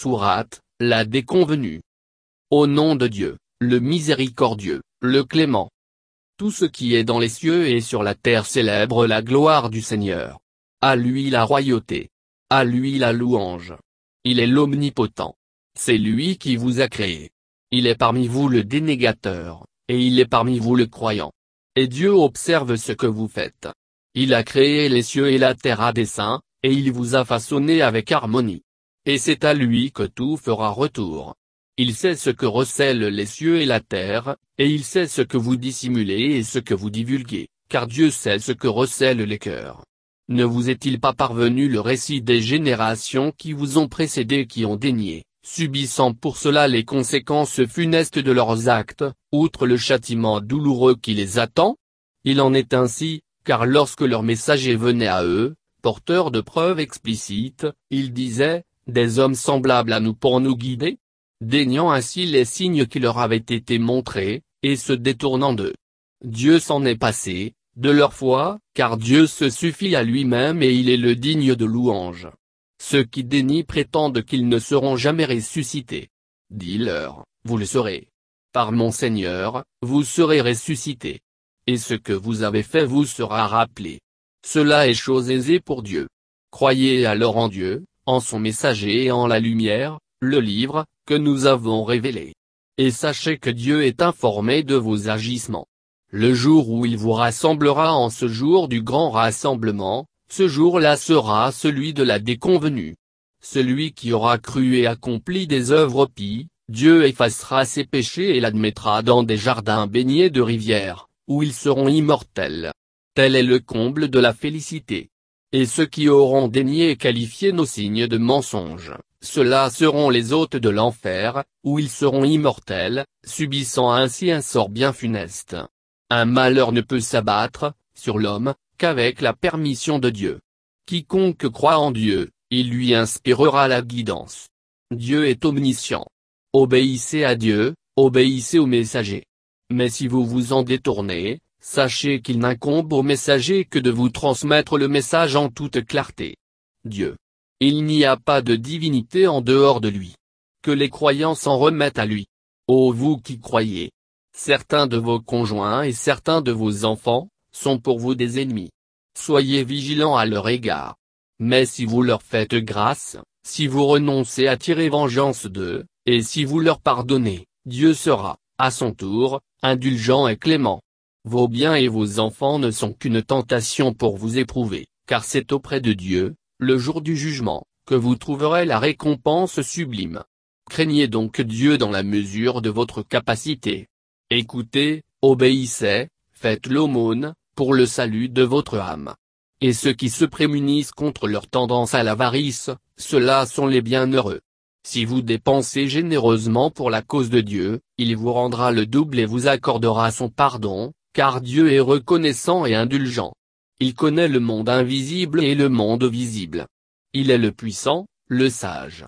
Sourate, la déconvenue. Au nom de Dieu, le miséricordieux, le clément. Tout ce qui est dans les cieux et sur la terre célèbre la gloire du Seigneur. À lui la royauté. À lui la louange. Il est l'omnipotent. C'est lui qui vous a créé. Il est parmi vous le dénégateur, et il est parmi vous le croyant. Et Dieu observe ce que vous faites. Il a créé les cieux et la terre à dessein, et il vous a façonné avec harmonie. Et c'est à lui que tout fera retour. Il sait ce que recèlent les cieux et la terre, et il sait ce que vous dissimulez et ce que vous divulguez, car Dieu sait ce que recèlent les cœurs. Ne vous est-il pas parvenu le récit des générations qui vous ont précédés qui ont daigné, subissant pour cela les conséquences funestes de leurs actes, outre le châtiment douloureux qui les attend? Il en est ainsi, car lorsque leur messager venait à eux, porteur de preuves explicites, ils disaient, des hommes semblables à nous pour nous guider Daignant ainsi les signes qui leur avaient été montrés, et se détournant d'eux. Dieu s'en est passé, de leur foi, car Dieu se suffit à lui-même et il est le digne de louange. Ceux qui dénient prétendent qu'ils ne seront jamais ressuscités. Dis-leur, vous le serez. Par mon Seigneur, vous serez ressuscités. Et ce que vous avez fait vous sera rappelé. Cela est chose aisée pour Dieu. Croyez alors en Dieu, en son messager et en la lumière, le livre, que nous avons révélé. Et sachez que Dieu est informé de vos agissements. Le jour où il vous rassemblera en ce jour du grand rassemblement, ce jour-là sera celui de la déconvenue. Celui qui aura cru et accompli des œuvres pies, Dieu effacera ses péchés et l'admettra dans des jardins baignés de rivières, où ils seront immortels. Tel est le comble de la félicité. Et ceux qui auront daigné qualifier nos signes de mensonges, ceux-là seront les hôtes de l'enfer, où ils seront immortels, subissant ainsi un sort bien funeste. Un malheur ne peut s'abattre, sur l'homme, qu'avec la permission de Dieu. Quiconque croit en Dieu, il lui inspirera la guidance. Dieu est omniscient. Obéissez à Dieu, obéissez au messager. Mais si vous vous en détournez, sachez qu'il n'incombe au messager que de vous transmettre le message en toute clarté. Dieu. Il n'y a pas de divinité en dehors de lui. Que les croyants s'en remettent à lui. Ô vous qui croyez. Certains de vos conjoints et certains de vos enfants, sont pour vous des ennemis. Soyez vigilants à leur égard. Mais si vous leur faites grâce, si vous renoncez à tirer vengeance d'eux, et si vous leur pardonnez, Dieu sera, à son tour, indulgent et clément. Vos biens et vos enfants ne sont qu'une tentation pour vous éprouver, car c'est auprès de Dieu, le jour du jugement, que vous trouverez la récompense sublime. Craignez donc Dieu dans la mesure de votre capacité. Écoutez, obéissez, faites l'aumône, pour le salut de votre âme. Et ceux qui se prémunissent contre leur tendance à l'avarice, ceux-là sont les bienheureux. Si vous dépensez généreusement pour la cause de Dieu, il vous rendra le double et vous accordera son pardon, car Dieu est reconnaissant et indulgent. Il connaît le monde invisible et le monde visible. Il est le puissant, le sage.